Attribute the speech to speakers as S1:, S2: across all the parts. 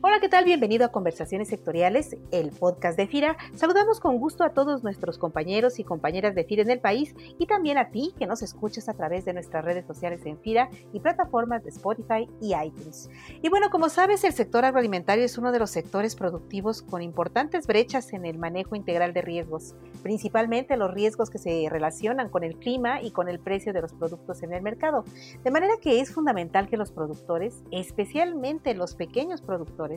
S1: Hola, ¿qué tal? Bienvenido a Conversaciones Sectoriales, el podcast de FIRA. Saludamos con gusto a todos nuestros compañeros y compañeras de FIRA en el país y también a ti que nos escuchas a través de nuestras redes sociales en FIRA y plataformas de Spotify y iTunes. Y bueno, como sabes, el sector agroalimentario es uno de los sectores productivos con importantes brechas en el manejo integral de riesgos, principalmente los riesgos que se relacionan con el clima y con el precio de los productos en el mercado. De manera que es fundamental que los productores, especialmente los pequeños productores,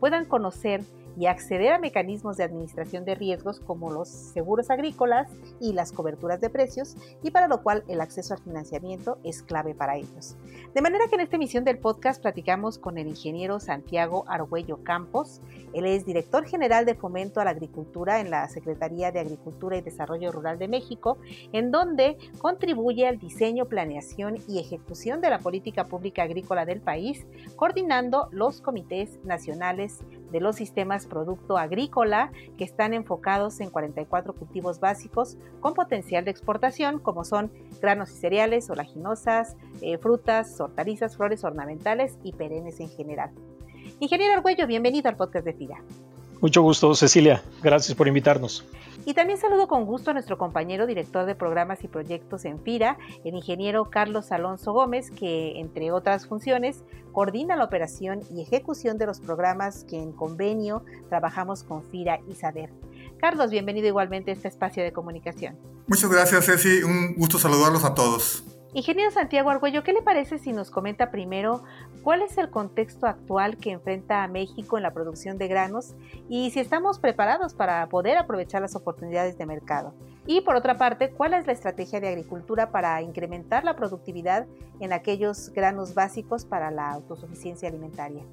S1: puedan conocer y acceder a mecanismos de administración de riesgos como los seguros agrícolas y las coberturas de precios, y para lo cual el acceso al financiamiento es clave para ellos. De manera que en esta emisión del podcast platicamos con el ingeniero Santiago Argüello Campos. Él es director general de Fomento a la Agricultura en la Secretaría de Agricultura y Desarrollo Rural de México, en donde contribuye al diseño, planeación y ejecución de la política pública agrícola del país, coordinando los comités nacionales de los sistemas producto agrícola que están enfocados en 44 cultivos básicos con potencial de exportación como son granos y cereales, olaginosas, eh, frutas, hortalizas, flores ornamentales y perennes en general. Ingeniero Argüello, bienvenido al podcast de FIRA.
S2: Mucho gusto, Cecilia. Gracias por invitarnos.
S1: Y también saludo con gusto a nuestro compañero director de programas y proyectos en FIRA, el ingeniero Carlos Alonso Gómez, que entre otras funciones coordina la operación y ejecución de los programas que en convenio trabajamos con FIRA y SADER. Carlos, bienvenido igualmente a este espacio de comunicación.
S3: Muchas gracias, Ceci. Un gusto saludarlos a todos.
S1: Ingeniero Santiago Argüello, ¿qué le parece si nos comenta primero cuál es el contexto actual que enfrenta a México en la producción de granos y si estamos preparados para poder aprovechar las oportunidades de mercado? Y por otra parte, ¿cuál es la estrategia de agricultura para incrementar la productividad en aquellos granos básicos para la autosuficiencia alimentaria?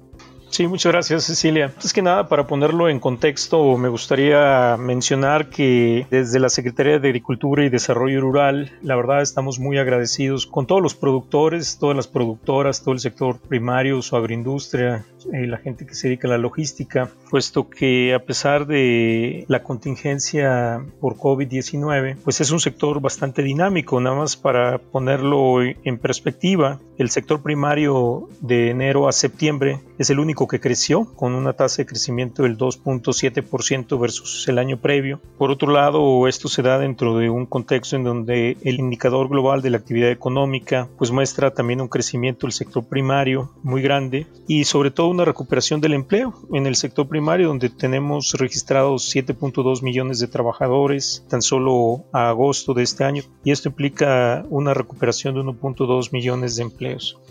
S2: Sí, muchas gracias Cecilia. Es que nada, para ponerlo en contexto, me gustaría mencionar que desde la Secretaría de Agricultura y Desarrollo Rural, la verdad estamos muy agradecidos con todos los productores, todas las productoras, todo el sector primario, su agroindustria, eh, la gente que se dedica a la logística, puesto que a pesar de la contingencia por COVID-19, pues es un sector bastante dinámico, nada más para ponerlo en perspectiva, el sector primario de enero a septiembre es el único que creció con una tasa de crecimiento del 2.7% versus el año previo. Por otro lado, esto se da dentro de un contexto en donde el indicador global de la actividad económica pues muestra también un crecimiento del sector primario muy grande y sobre todo una recuperación del empleo en el sector primario donde tenemos registrados 7.2 millones de trabajadores tan solo a agosto de este año y esto implica una recuperación de 1.2 millones de empleos.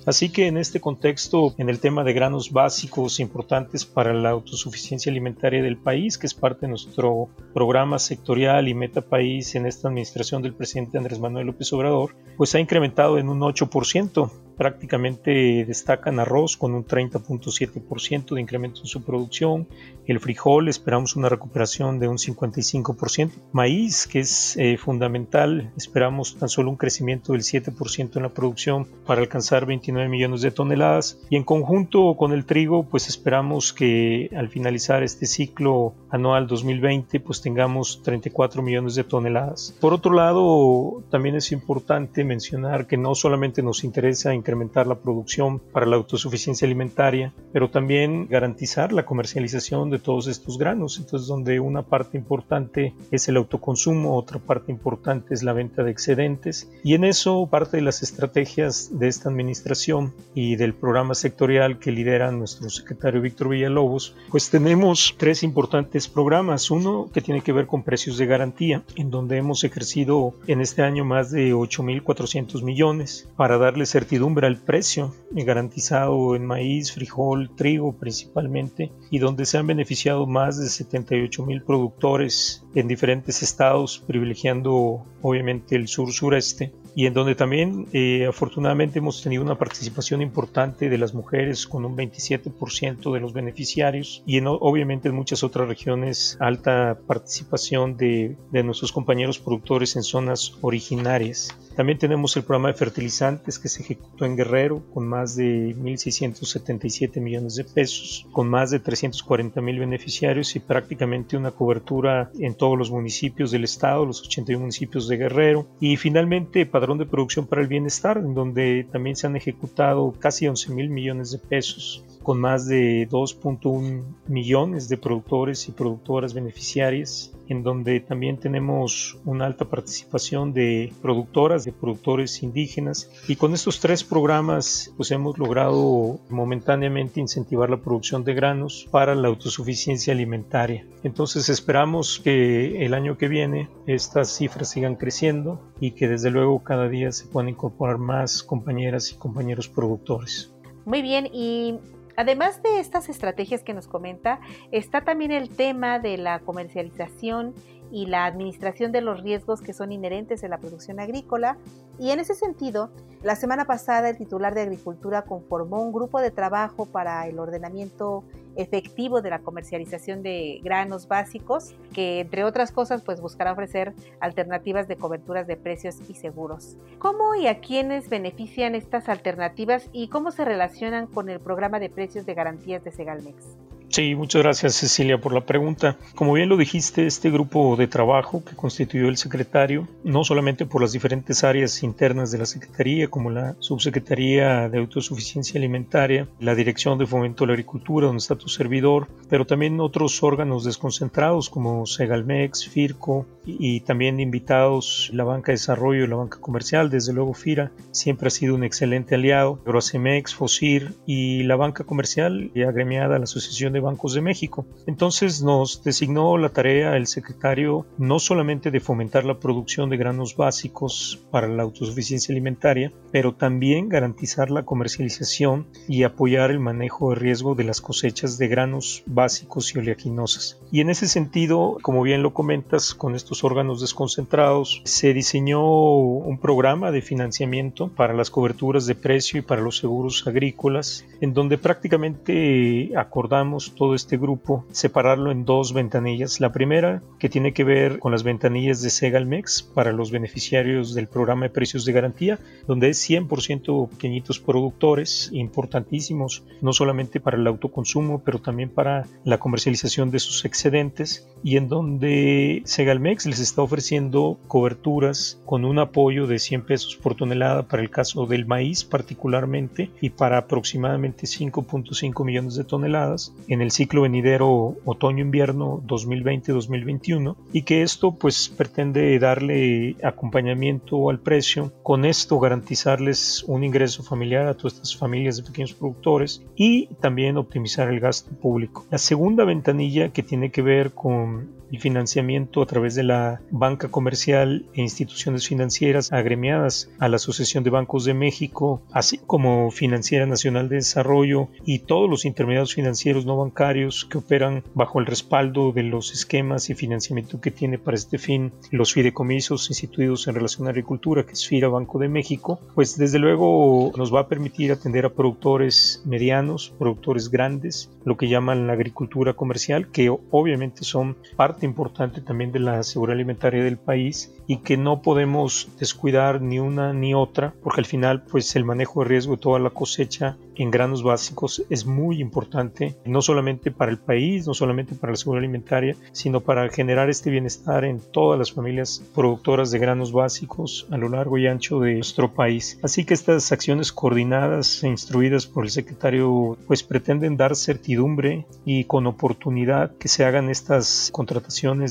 S2: Así que en este contexto, en el tema de granos básicos importantes para la autosuficiencia alimentaria del país, que es parte de nuestro programa sectorial y meta país en esta administración del presidente Andrés Manuel López Obrador, pues ha incrementado en un 8% prácticamente destacan arroz con un 30.7% de incremento en su producción, el frijol esperamos una recuperación de un 55%, maíz que es eh, fundamental, esperamos tan solo un crecimiento del 7% en la producción para alcanzar 29 millones de toneladas y en conjunto con el trigo pues esperamos que al finalizar este ciclo anual 2020 pues tengamos 34 millones de toneladas. Por otro lado también es importante mencionar que no solamente nos interesa incrementar la producción para la autosuficiencia alimentaria, pero también garantizar la comercialización de todos estos granos. Entonces, donde una parte importante es el autoconsumo, otra parte importante es la venta de excedentes. Y en eso, parte de las estrategias de esta administración y del programa sectorial que lidera nuestro secretario Víctor Villalobos, pues tenemos tres importantes programas. Uno que tiene que ver con precios de garantía, en donde hemos ejercido en este año más de 8.400 millones para darle certidumbre el precio garantizado en maíz, frijol, trigo principalmente, y donde se han beneficiado más de 78 mil productores en diferentes estados, privilegiando obviamente el sur-sureste y en donde también eh, afortunadamente hemos tenido una participación importante de las mujeres con un 27% de los beneficiarios y en, obviamente en muchas otras regiones alta participación de, de nuestros compañeros productores en zonas originarias. También tenemos el programa de fertilizantes que se ejecutó en Guerrero con más de 1.677 millones de pesos, con más de 340 mil beneficiarios y prácticamente una cobertura en todos los municipios del estado, los 81 municipios de Guerrero. Y finalmente, padrón de producción para el bienestar, en donde también se han ejecutado casi 11 mil millones de pesos con más de 2.1 millones de productores y productoras beneficiarias, en donde también tenemos una alta participación de productoras, de productores indígenas, y con estos tres programas pues hemos logrado momentáneamente incentivar la producción de granos para la autosuficiencia alimentaria. Entonces esperamos que el año que viene estas cifras sigan creciendo y que desde luego cada día se puedan incorporar más compañeras y compañeros productores.
S1: Muy bien, y Además de estas estrategias que nos comenta, está también el tema de la comercialización y la administración de los riesgos que son inherentes en la producción agrícola. Y en ese sentido, la semana pasada el titular de Agricultura conformó un grupo de trabajo para el ordenamiento efectivo de la comercialización de granos básicos, que entre otras cosas pues buscará ofrecer alternativas de coberturas de precios y seguros. ¿Cómo y a quiénes benefician estas alternativas y cómo se relacionan con el programa de precios de garantías de Segalmex?
S2: Sí, muchas gracias Cecilia por la pregunta. Como bien lo dijiste, este grupo de trabajo que constituyó el secretario, no solamente por las diferentes áreas internas de la Secretaría, como la Subsecretaría de Autosuficiencia Alimentaria, la Dirección de Fomento de la Agricultura, donde está tu servidor, pero también otros órganos desconcentrados como Segalmex, FIRCO y, también invitados la Banca de Desarrollo y la Banca Comercial, desde luego FIRA, siempre ha sido un excelente aliado, Grocemex, FOSIR y la Banca Comercial y agremiada a la Asociación de Bancos de México. Entonces nos designó la tarea el secretario no solamente de fomentar la producción de granos básicos para la autosuficiencia alimentaria, pero también garantizar la comercialización y apoyar el manejo de riesgo de las cosechas de granos básicos y oleaginosas. Y en ese sentido, como bien lo comentas, con estos órganos desconcentrados, se diseñó un programa de financiamiento para las coberturas de precio y para los seguros agrícolas, en donde prácticamente acordamos todo este grupo, separarlo en dos ventanillas. La primera, que tiene que ver con las ventanillas de Segalmex para los beneficiarios del programa de precios de garantía, donde es 100% pequeñitos productores, importantísimos, no solamente para el autoconsumo, pero también para la comercialización de sus excedentes, y en donde Segalmex les está ofreciendo coberturas con un apoyo de 100 pesos por tonelada para el caso del maíz particularmente y para aproximadamente 5.5 millones de toneladas el ciclo venidero otoño-invierno 2020-2021 y que esto pues pretende darle acompañamiento al precio, con esto garantizarles un ingreso familiar a todas estas familias de pequeños productores y también optimizar el gasto público. La segunda ventanilla que tiene que ver con y financiamiento a través de la banca comercial e instituciones financieras agremiadas a la Asociación de Bancos de México, así como Financiera Nacional de Desarrollo y todos los intermediarios financieros no bancarios que operan bajo el respaldo de los esquemas y financiamiento que tiene para este fin los fideicomisos instituidos en relación a agricultura, que es FIRA Banco de México, pues desde luego nos va a permitir atender a productores medianos, productores grandes, lo que llaman la agricultura comercial, que obviamente son parte importante también de la seguridad alimentaria del país y que no podemos descuidar ni una ni otra porque al final pues el manejo de riesgo de toda la cosecha en granos básicos es muy importante no solamente para el país, no solamente para la seguridad alimentaria, sino para generar este bienestar en todas las familias productoras de granos básicos a lo largo y ancho de nuestro país. Así que estas acciones coordinadas e instruidas por el secretario pues pretenden dar certidumbre y con oportunidad que se hagan estas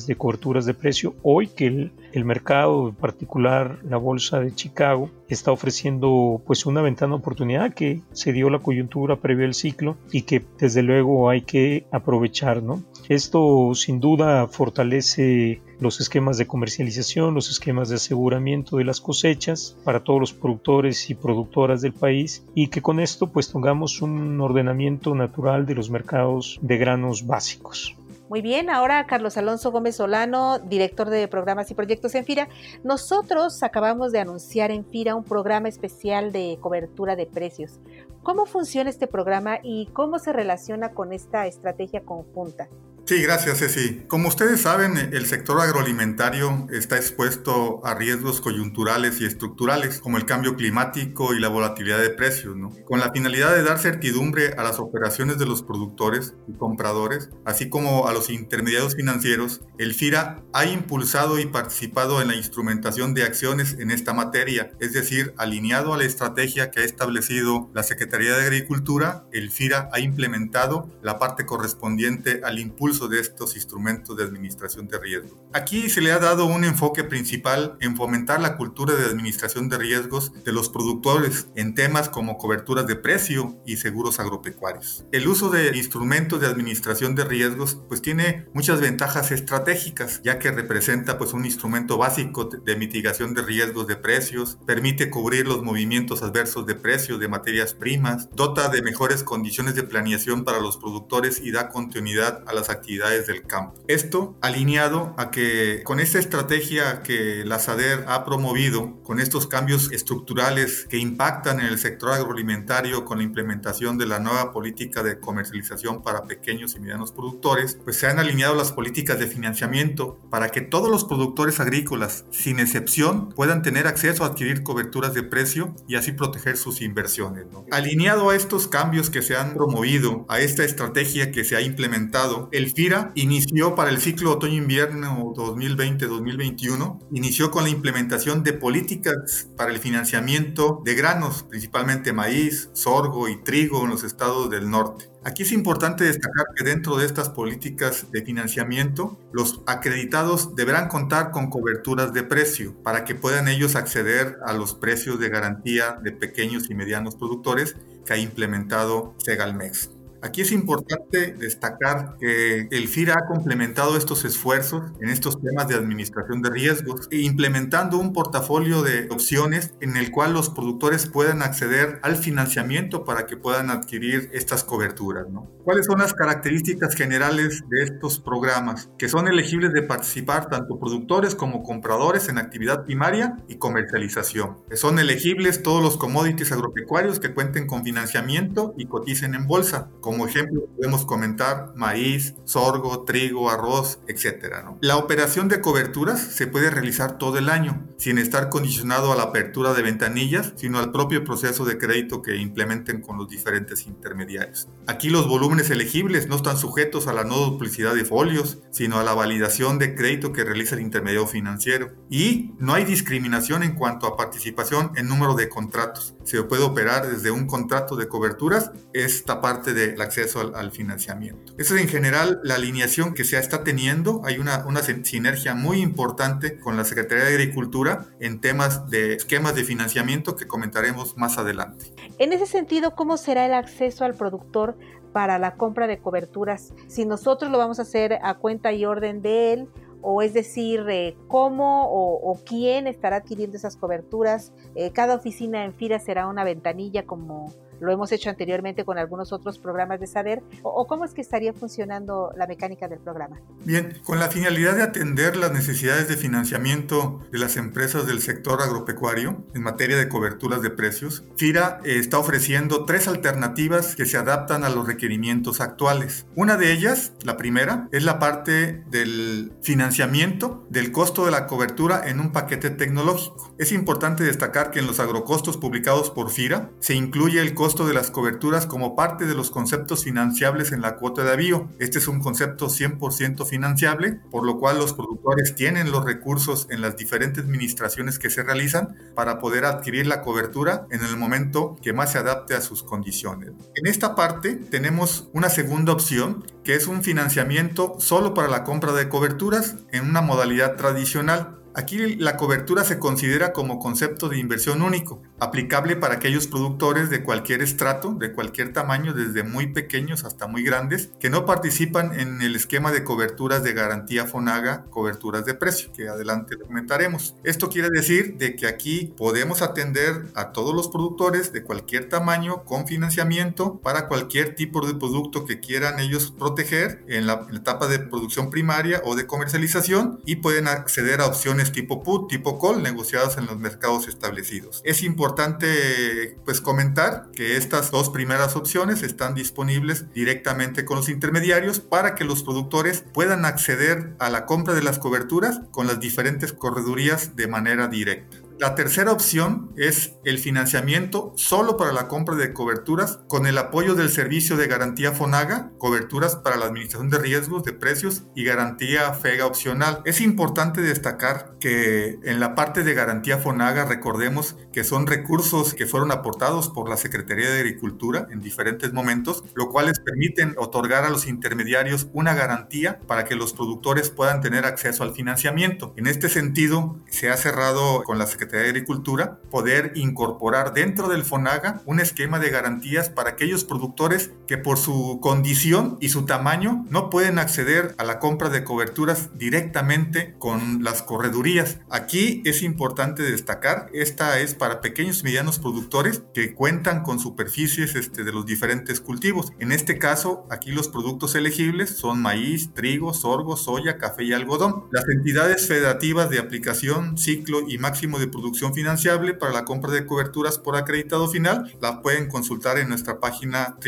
S2: de coberturas de precio. Hoy que el, el, mercado, en particular la bolsa de Chicago, está ofreciendo pues una ventana de oportunidad que se dio la coyuntura previo al ciclo y que desde luego hay que aprovechar, ¿no? Esto sin duda fortalece los esquemas de comercialización, los esquemas de aseguramiento de las cosechas para todos los productores y productoras del país y que con esto pues tengamos un ordenamiento natural de los mercados de granos básicos.
S1: Muy bien, ahora Carlos Alonso Gómez Solano, director de programas y proyectos en FIRA. Nosotros acabamos de anunciar en FIRA un programa especial de cobertura de precios. ¿Cómo funciona este programa y cómo se relaciona con esta estrategia conjunta?
S3: Sí, gracias, Ceci. Como ustedes saben, el sector agroalimentario está expuesto a riesgos coyunturales y estructurales, como el cambio climático y la volatilidad de precios, ¿no? con la finalidad de dar certidumbre a las operaciones de los productores y compradores, así como a los intermediarios financieros. El FIRA ha impulsado y participado en la instrumentación de acciones en esta materia, es decir, alineado a la estrategia que ha establecido la Secretaría de Agricultura, el FIRA ha implementado la parte correspondiente al impulso de estos instrumentos de administración de riesgos. Aquí se le ha dado un enfoque principal en fomentar la cultura de administración de riesgos de los productores en temas como coberturas de precio y seguros agropecuarios. El uso de instrumentos de administración de riesgos pues tiene muchas ventajas estratégicas ya que representa pues un instrumento básico de mitigación de riesgos de precios, permite cubrir los movimientos adversos de precios de materias primas, dota de mejores condiciones de planeación para los productores y da continuidad a las actividades actividades del campo. Esto alineado a que con esta estrategia que la SADER ha promovido, con estos cambios estructurales que impactan en el sector agroalimentario con la implementación de la nueva política de comercialización para pequeños y medianos productores, pues se han alineado las políticas de financiamiento para que todos los productores agrícolas, sin excepción, puedan tener acceso a adquirir coberturas de precio y así proteger sus inversiones. Alineado a estos cambios que se han promovido, a esta estrategia que se ha implementado, el Inició para el ciclo otoño-invierno 2020-2021, inició con la implementación de políticas para el financiamiento de granos, principalmente maíz, sorgo y trigo en los estados del norte. Aquí es importante destacar que dentro de estas políticas de financiamiento, los acreditados deberán contar con coberturas de precio para que puedan ellos acceder a los precios de garantía de pequeños y medianos productores que ha implementado Segalmex. Aquí es importante destacar que el FIRA ha complementado estos esfuerzos en estos temas de administración de riesgos e implementando un portafolio de opciones en el cual los productores puedan acceder al financiamiento para que puedan adquirir estas coberturas. ¿Cuáles son las características generales de estos programas? Que son elegibles de participar tanto productores como compradores en actividad primaria y comercialización. Son elegibles todos los commodities agropecuarios que cuenten con financiamiento y coticen en bolsa como ejemplo podemos comentar maíz, sorgo, trigo, arroz, etc. La operación de coberturas se puede realizar todo el año, sin estar condicionado a la apertura de ventanillas, sino al propio proceso de crédito que implementen con los diferentes intermediarios. Aquí los volúmenes elegibles no están sujetos a la no duplicidad de folios, sino a la validación de crédito que realiza el intermediario financiero. Y no hay discriminación en cuanto a participación en número de contratos. Se puede operar desde un contrato de coberturas, esta parte de acceso al, financiamiento. Esa es en general la alineación que se está teniendo. Hay una, sinergia muy importante con la Secretaría de Agricultura en temas de esquemas de financiamiento que comentaremos más adelante.
S1: En ese sentido, ¿cómo será el acceso al productor para la compra de coberturas? Si nosotros lo vamos a hacer a cuenta y orden de él, o es decir, eh, cómo o, quién estará adquiriendo esas coberturas. Eh, cada oficina en FIRA será una ventanilla como lo hemos hecho anteriormente con algunos otros programas de SADER, o, cómo es que estaría funcionando la mecánica del programa.
S3: Bien, con la finalidad de atender las necesidades de financiamiento de las empresas del sector agropecuario en materia de coberturas de precios, FIRA eh, está ofreciendo tres alternativas que se adaptan a los requerimientos actuales. Una de ellas, la primera, es la parte del financiamiento del costo de la cobertura en un paquete tecnológico. Es importante destacar que en los agrocostos publicados por FIRA se incluye el costo de las coberturas como parte de los conceptos financiables en la cuota de avío. Este es un concepto 100% financiable, por lo cual los productores tienen los recursos en las diferentes administraciones que se realizan para poder adquirir la cobertura en el momento que más se adapte a sus condiciones. En esta parte tenemos una segunda opción que es un financiamiento solo para la compra de coberturas en una modalidad tradicional Aquí la cobertura se considera como concepto de inversión único, aplicable para aquellos productores de cualquier estrato, de cualquier tamaño, desde muy pequeños hasta muy grandes, que no participan en el esquema de coberturas de garantía FONAGA, coberturas de precio, que adelante comentaremos. Esto quiere decir de que aquí podemos atender a todos los productores de cualquier tamaño con financiamiento para cualquier tipo de producto que quieran ellos proteger en la etapa de producción primaria o de comercialización y pueden acceder a opciones tipo put, tipo call, negociados en los mercados establecidos. Es importante pues comentar que estas dos primeras opciones están disponibles directamente con los intermediarios para que los productores puedan acceder a la compra de las coberturas con las diferentes corredurías de manera directa. La tercera opción es el financiamiento solo para la compra de coberturas con el apoyo del servicio de garantía FONAGA, coberturas para la administración de riesgos de precios y garantía FEGA opcional. Es importante destacar que en la parte de garantía FONAGA recordemos que son recursos que fueron aportados por la Secretaría de Agricultura en diferentes momentos, lo cual les permiten otorgar a los intermediarios una garantía para que los productores puedan tener acceso al financiamiento. En este sentido, se ha cerrado con la Secretaría de Agricultura poder incorporar dentro del FONAGA un esquema de garantías para aquellos productores que por su condición y su tamaño no pueden acceder a la compra de coberturas directamente con las corredurías. Aquí es importante destacar, esta es para pequeños y medianos productores que cuentan con superficies este, de los diferentes cultivos. En este caso, aquí los productos elegibles son maíz, trigo, sorgo, soya, café y algodón. Las entidades federativas de aplicación, ciclo y máximo de producción financiable para la compra de coberturas por acreditado final, la pueden consultar en nuestra página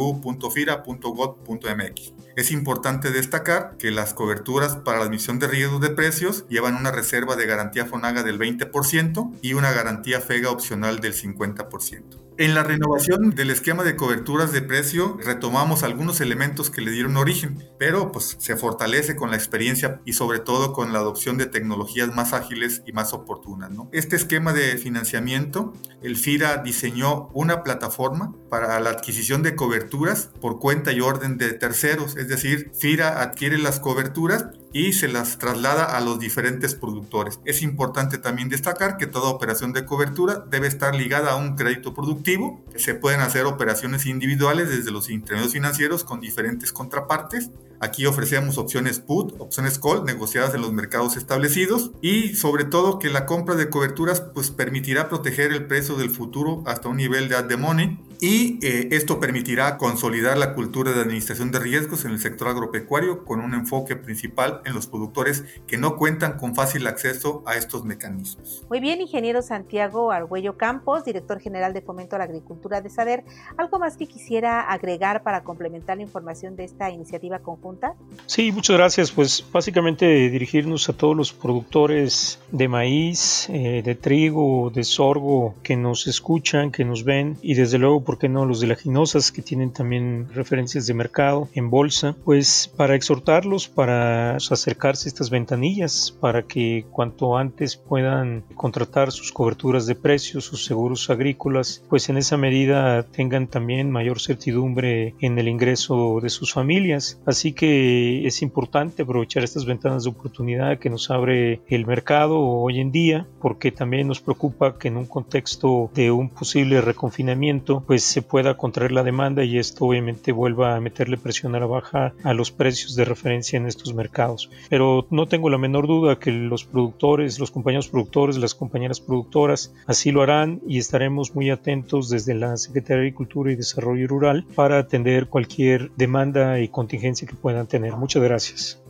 S3: www.fira.gov.mx. Es importante destacar que las coberturas para la admisión de riesgos de precios llevan una reserva de garantía FONAGA del 20% y una garantía FEGA opcional del 50%. En la renovación del esquema de coberturas de precio retomamos algunos elementos que le dieron origen, pero pues se fortalece con la experiencia y sobre todo con la adopción de tecnologías más ágiles y más oportunas. Este esquema de financiamiento, el FIRA diseñó una plataforma para la adquisición de coberturas por cuenta y orden de terceros, es decir, FIRA adquiere las coberturas y se las traslada a los diferentes productores. Es importante también destacar que toda operación de cobertura debe estar ligada a un crédito productivo. Se pueden hacer operaciones individuales desde los intermedios financieros con diferentes contrapartes. Aquí ofrecemos opciones put, opciones call negociadas en los mercados establecidos y sobre todo que la compra de coberturas pues permitirá proteger el precio del futuro hasta un nivel de at the money y eh, esto permitirá consolidar la cultura de administración de riesgos en el sector agropecuario con un enfoque principal en los productores que no cuentan con fácil acceso a estos mecanismos.
S1: Muy bien, ingeniero Santiago Argüello Campos, director general de Fomento a la Agricultura de Saber, ¿algo más que quisiera agregar para complementar la información de esta iniciativa conjunta?
S2: Sí, muchas gracias. Pues básicamente dirigirnos a todos los productores de maíz, eh, de trigo, de sorgo que nos escuchan, que nos ven y desde luego ¿por qué no? Los de laginosas que tienen también referencias de mercado en bolsa, pues para exhortarlos, para acercarse a estas ventanillas, para que cuanto antes puedan contratar sus coberturas de precios, sus seguros agrícolas, pues en esa medida tengan también mayor certidumbre en el ingreso de sus familias. Así que es importante aprovechar estas ventanas de oportunidad que nos abre el mercado hoy en día, porque también nos preocupa que en un contexto de un posible reconfinamiento, pues se pueda contraer la demanda y esto obviamente vuelva a meterle presión a la baja a los precios de referencia en estos mercados. Pero no tengo la menor duda que los productores, los compañeros productores, las compañeras productoras así lo harán y estaremos muy atentos desde la Secretaría de Agricultura y Desarrollo Rural para atender cualquier demanda y contingencia que puedan tener. Muchas gracias.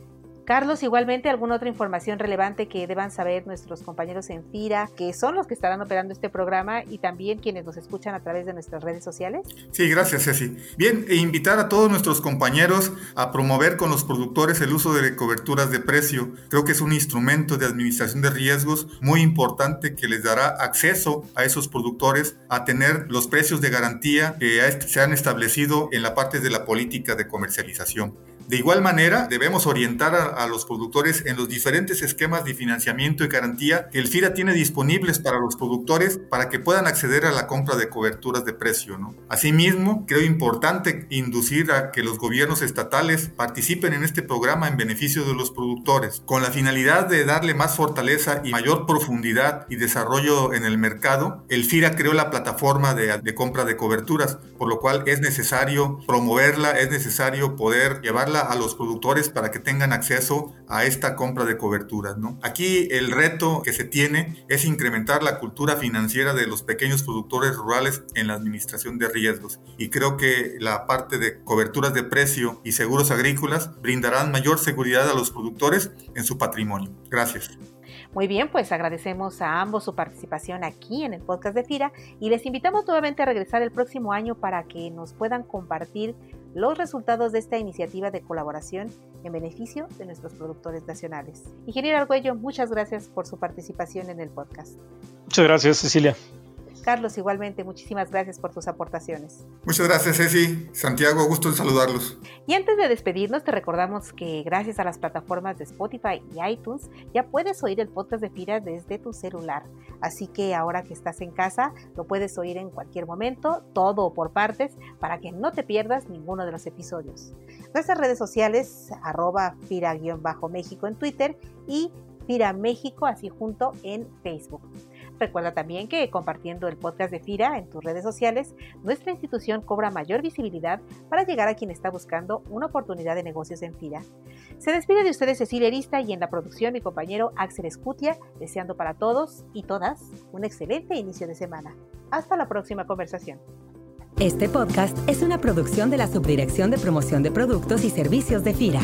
S1: Carlos, igualmente, ¿alguna otra información relevante que deban saber nuestros compañeros en FIRA, que son los que estarán operando este programa y también quienes nos escuchan a través de nuestras redes sociales?
S3: Sí, gracias, Ceci. Bien, e invitar a todos nuestros compañeros a promover con los productores el uso de coberturas de precio. Creo que es un instrumento de administración de riesgos muy importante que les dará acceso a esos productores a tener los precios de garantía que se han establecido en la parte de la política de comercialización. De igual manera, debemos orientar a, los productores en los diferentes esquemas de financiamiento y garantía que el FIRA tiene disponibles para los productores para que puedan acceder a la compra de coberturas de precio. ¿no? Asimismo, creo importante inducir a que los gobiernos estatales participen en este programa en beneficio de los productores, con la finalidad de darle más fortaleza y mayor profundidad y desarrollo en el mercado. El FIRA creó la plataforma de, de compra de coberturas, por lo cual es necesario promoverla, es necesario poder llevarla a los productores para que tengan acceso a esta compra de coberturas. ¿no? Aquí el reto que se tiene es incrementar la cultura financiera de los pequeños productores rurales en la administración de riesgos. Y creo que la parte de coberturas de precio y seguros agrícolas brindarán mayor seguridad a los productores en su patrimonio. Gracias.
S1: Muy bien, pues agradecemos a ambos su participación aquí en el podcast de FIRA y les invitamos nuevamente a regresar el próximo año para que nos puedan compartir los resultados de esta iniciativa de colaboración en beneficio de nuestros productores nacionales. Ingeniero Argüello, muchas gracias por su participación en el podcast.
S2: Muchas gracias, Cecilia.
S1: Carlos, igualmente, muchísimas gracias por tus aportaciones.
S3: Muchas gracias, Ceci. Santiago, gusto en saludarlos.
S1: Y antes de despedirnos, te recordamos que gracias a las plataformas de Spotify y iTunes, ya puedes oír el podcast de FIRA desde tu celular. Así que ahora que estás en casa, lo puedes oír en cualquier momento, todo por partes, para que no te pierdas ninguno de los episodios. Nuestras redes sociales, arroba FIRA-México en Twitter y FIRA México, así junto en Facebook. Recuerda también que compartiendo el podcast de FIRA en tus redes sociales, nuestra institución cobra mayor visibilidad para llegar a quien está buscando una oportunidad de negocios en FIRA. Se despide de ustedes Cecilia Arista y en la producción mi compañero Axel Escutia, deseando para todos y todas un excelente inicio de semana. Hasta la próxima conversación.
S4: Este podcast es una producción de la Subdirección de Promoción de Productos y Servicios de FIRA.